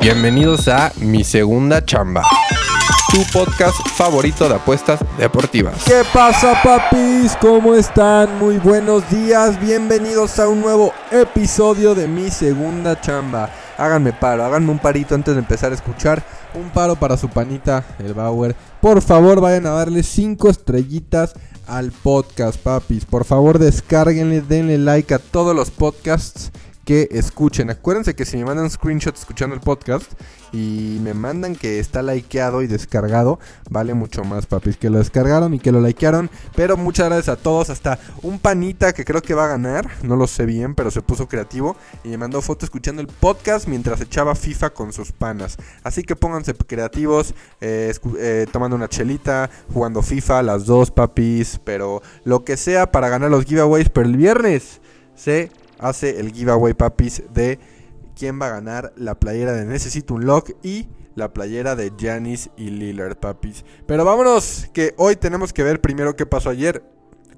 Bienvenidos a Mi Segunda Chamba, tu podcast favorito de apuestas deportivas. ¿Qué pasa, papis? ¿Cómo están? Muy buenos días. Bienvenidos a un nuevo episodio de Mi Segunda Chamba. Háganme paro, háganme un parito antes de empezar a escuchar. Un paro para su panita, el Bauer. Por favor, vayan a darle 5 estrellitas al podcast, papis. Por favor, descárguenle, denle like a todos los podcasts que escuchen. Acuérdense que si me mandan screenshots escuchando el podcast y me mandan que está likeado y descargado, vale mucho más, papis. Que lo descargaron y que lo likearon. Pero muchas gracias a todos. Hasta un panita que creo que va a ganar. No lo sé bien, pero se puso creativo y me mandó foto escuchando el podcast mientras echaba FIFA con sus panas. Así que pónganse creativos, eh, eh, tomando una chelita, jugando FIFA, las dos, papis. Pero lo que sea para ganar los giveaways. Pero el viernes se hace el giveaway papis de quién va a ganar la playera de Necesito un Lock y la playera de Janis y Lillard papis. Pero vámonos, que hoy tenemos que ver primero qué pasó ayer.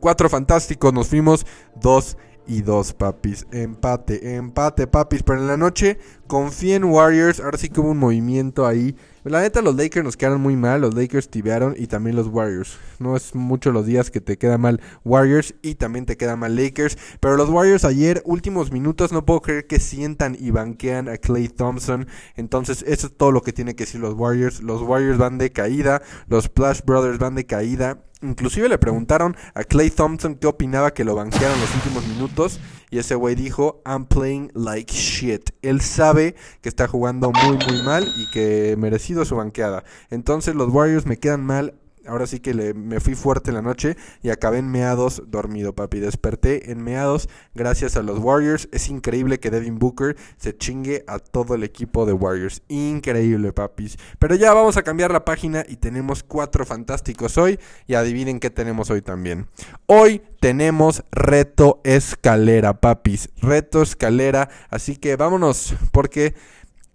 Cuatro fantásticos, nos fuimos dos y dos papis. Empate, empate papis. Pero en la noche confía en Warriors. Ahora sí que hubo un movimiento ahí. La neta, los Lakers nos quedaron muy mal. Los Lakers tibiaron y también los Warriors. No es mucho los días que te queda mal Warriors y también te queda mal Lakers. Pero los Warriors ayer, últimos minutos, no puedo creer que sientan y banquean a Clay Thompson. Entonces, eso es todo lo que tiene que decir los Warriors. Los Warriors van de caída. Los Splash Brothers van de caída. Inclusive le preguntaron a Clay Thompson qué opinaba que lo banquearon los últimos minutos. Y ese güey dijo, I'm playing like shit. Él sabe que está jugando muy muy mal y que merecido su banqueada. Entonces los Warriors me quedan mal ahora sí que me fui fuerte en la noche y acabé en meados dormido, papi. Desperté en meados gracias a los Warriors. Es increíble que Devin Booker se chingue a todo el equipo de Warriors. Increíble, papis. Pero ya vamos a cambiar la página y tenemos cuatro fantásticos hoy. Y adivinen qué tenemos hoy también. Hoy tenemos reto escalera, papis. Reto escalera. Así que vámonos porque...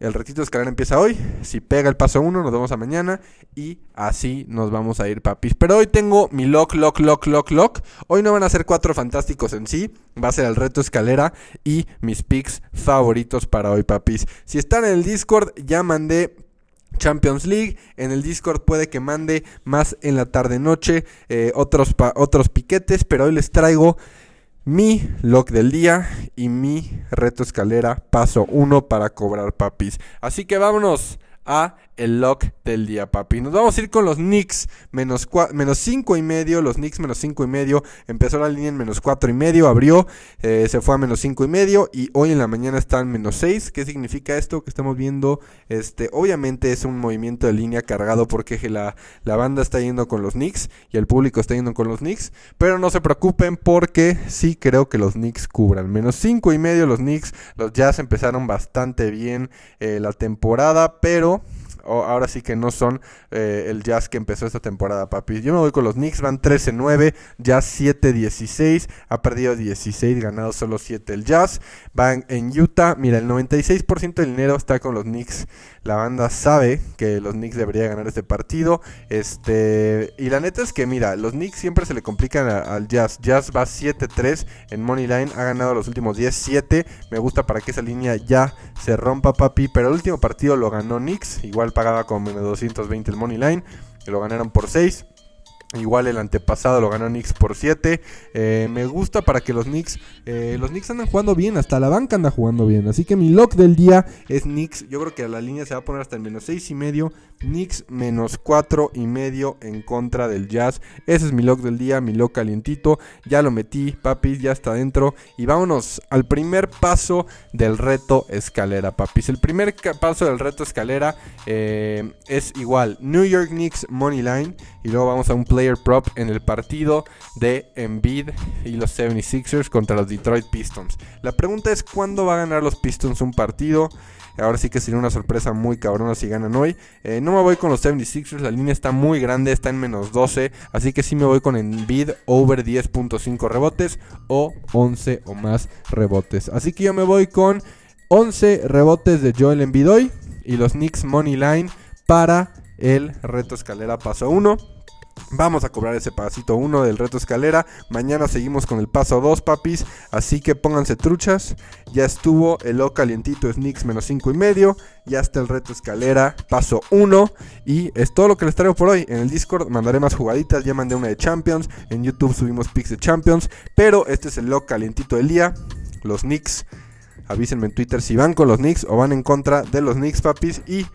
El retito de escalera empieza hoy. Si pega el paso 1, nos vemos a mañana. Y así nos vamos a ir, papis. Pero hoy tengo mi lock, lock, lock, lock, lock. Hoy no van a ser cuatro fantásticos en sí. Va a ser el reto escalera y mis picks favoritos para hoy, papis. Si están en el Discord, ya mandé Champions League. En el Discord puede que mande más en la tarde-noche eh, otros, otros piquetes. Pero hoy les traigo mi lock del día y mi reto escalera paso 1 para cobrar papis. Así que vámonos a el lock del día, papi. Nos vamos a ir con los Knicks menos, menos 5 y medio. Los Knicks menos 5 y medio. Empezó la línea en menos 4 y medio. Abrió, eh, se fue a menos 5 y medio. Y hoy en la mañana está en menos 6. ¿Qué significa esto que estamos viendo? Este, obviamente es un movimiento de línea cargado porque la, la banda está yendo con los Knicks y el público está yendo con los Knicks. Pero no se preocupen porque sí creo que los Knicks cubran. Menos 5 y medio los Knicks. Los Jazz empezaron bastante bien eh, la temporada, pero ahora sí que no son eh, el Jazz que empezó esta temporada, papi. Yo me voy con los Knicks, van 13-9, Jazz 7-16, ha perdido 16, ganado solo 7 el Jazz. Van en Utah, mira, el 96% del dinero está con los Knicks. La banda sabe que los Knicks deberían ganar este partido. Este, y la neta es que, mira, los Knicks siempre se le complican al Jazz. Jazz va 7-3 en Money Line, ha ganado los últimos 10-7. Me gusta para que esa línea ya se rompa, papi. Pero el último partido lo ganó Knicks, igual pagaba con menos 220 el Money Line. Lo ganaron por 6. Igual el antepasado lo ganó Knicks por 7. Eh, me gusta para que los Knicks. Eh, los Knicks andan jugando bien. Hasta la banca anda jugando bien. Así que mi lock del día es Knicks. Yo creo que la línea se va a poner hasta el menos 6 y medio. Knicks menos 4 y medio en contra del Jazz. Ese es mi lock del día. Mi lock calientito. Ya lo metí, papis. Ya está dentro. Y vámonos al primer paso del reto escalera, papis. El primer paso del reto escalera eh, es igual. New York Knicks Money Line. Y luego vamos a un player prop en el partido de Embiid y los 76ers contra los Detroit Pistons. La pregunta es cuándo va a ganar los Pistons un partido. Ahora sí que sería una sorpresa muy cabrona si ganan hoy. Eh, no me voy con los 76ers, la línea está muy grande, está en menos 12. Así que sí me voy con Embiid over 10.5 rebotes o 11 o más rebotes. Así que yo me voy con 11 rebotes de Joel Embiid hoy y los Knicks Money Line para el reto escalera paso 1. Vamos a cobrar ese pasito 1 del reto escalera. Mañana seguimos con el paso 2, papis. Así que pónganse truchas. Ya estuvo el O calientito Snicks menos 5 y medio. Ya está el reto escalera, paso 1. Y es todo lo que les traigo por hoy. En el Discord mandaré más jugaditas. Ya mandé una de Champions. En YouTube subimos pics de Champions. Pero este es el O calientito del día. Los Knicks. Avísenme en Twitter si van con los Knicks o van en contra de los Knicks, papis. Y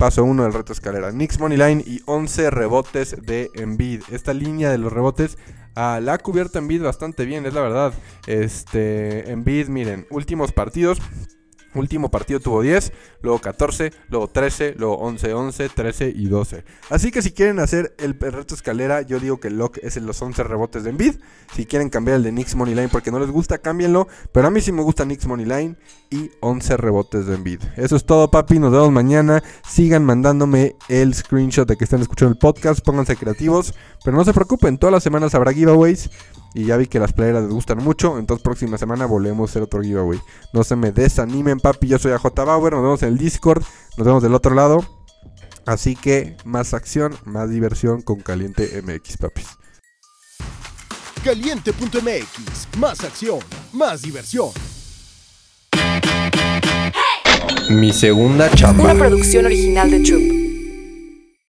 paso 1 del reto escalera. Knicks Moneyline y 11 rebotes de Embiid. Esta línea de los rebotes ah, la ha cubierto Embiid bastante bien, es la verdad. Este, Embiid, miren, últimos partidos. Último partido tuvo 10, luego 14, luego 13, luego 11, 11, 13 y 12. Así que si quieren hacer el reto escalera, yo digo que el lock es en los 11 rebotes de Embiid. Si quieren cambiar el de Knicks Moneyline porque no les gusta, cámbienlo. Pero a mí sí me gusta Knicks Moneyline y 11 rebotes de Embiid. Eso es todo, papi. Nos vemos mañana. Sigan mandándome el screenshot de que están escuchando el podcast. Pónganse creativos. Pero no se preocupen, todas las semanas habrá giveaways. Y ya vi que las playeras les gustan mucho. Entonces, próxima semana volvemos a hacer otro giveaway. No se me desanimen, papi. Yo soy AJ Bauer. Nos vemos en el Discord. Nos vemos del otro lado. Así que más acción, más diversión con Caliente MX, papis. Caliente.mx, más acción, más diversión. Mi segunda chamba. Una producción original de Troop.